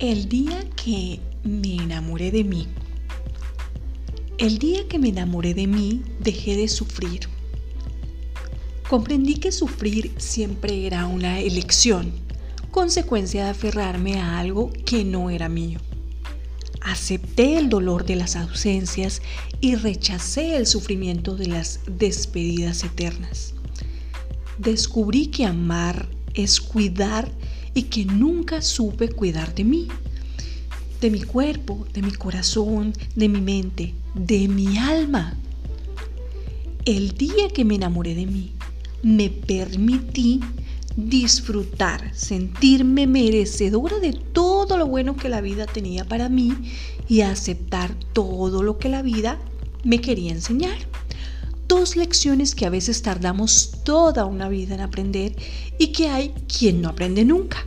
El día que me enamoré de mí. El día que me enamoré de mí, dejé de sufrir. Comprendí que sufrir siempre era una elección, consecuencia de aferrarme a algo que no era mío. Acepté el dolor de las ausencias y rechacé el sufrimiento de las despedidas eternas. Descubrí que amar es cuidar y que nunca supe cuidar de mí, de mi cuerpo, de mi corazón, de mi mente, de mi alma. El día que me enamoré de mí, me permití disfrutar, sentirme merecedora de todo lo bueno que la vida tenía para mí y aceptar todo lo que la vida me quería enseñar. Dos lecciones que a veces tardamos toda una vida en aprender y que hay quien no aprende nunca.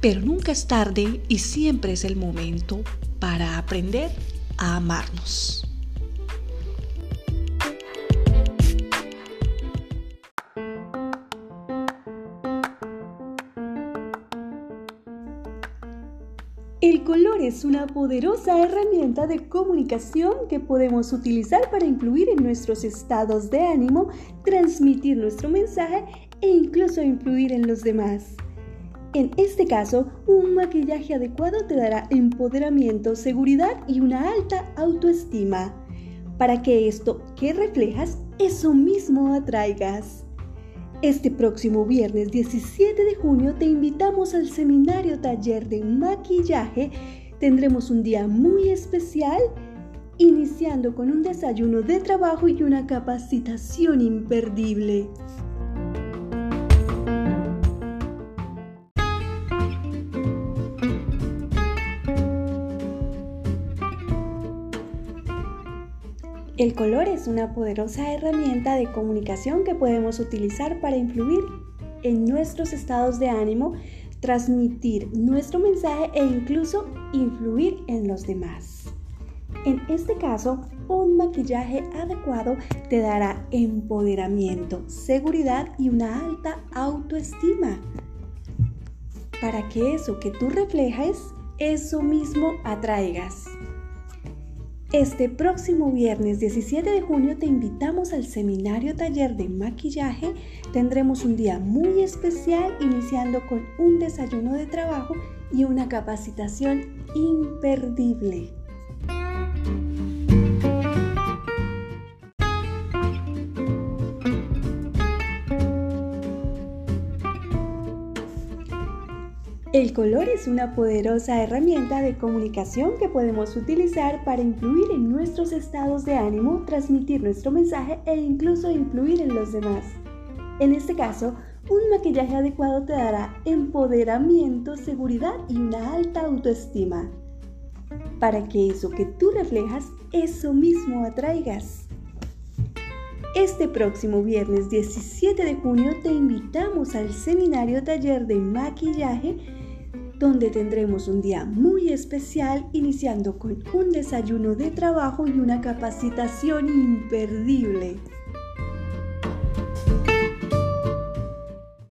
Pero nunca es tarde y siempre es el momento para aprender a amarnos. El color es una poderosa herramienta de comunicación que podemos utilizar para influir en nuestros estados de ánimo, transmitir nuestro mensaje e incluso influir en los demás. En este caso, un maquillaje adecuado te dará empoderamiento, seguridad y una alta autoestima, para que esto que reflejas, eso mismo atraigas. Este próximo viernes 17 de junio te invitamos al seminario taller de maquillaje. Tendremos un día muy especial, iniciando con un desayuno de trabajo y una capacitación imperdible. El color es una poderosa herramienta de comunicación que podemos utilizar para influir en nuestros estados de ánimo, transmitir nuestro mensaje e incluso influir en los demás. En este caso, un maquillaje adecuado te dará empoderamiento, seguridad y una alta autoestima. Para que eso que tú reflejes, eso mismo atraigas. Este próximo viernes 17 de junio te invitamos al seminario taller de maquillaje. Tendremos un día muy especial iniciando con un desayuno de trabajo y una capacitación imperdible. El color es una poderosa herramienta de comunicación que podemos utilizar para influir en nuestros estados de ánimo, transmitir nuestro mensaje e incluso influir en los demás. En este caso, un maquillaje adecuado te dará empoderamiento, seguridad y una alta autoestima. Para que eso que tú reflejas, eso mismo atraigas. Este próximo viernes 17 de junio te invitamos al seminario taller de maquillaje donde tendremos un día muy especial iniciando con un desayuno de trabajo y una capacitación imperdible.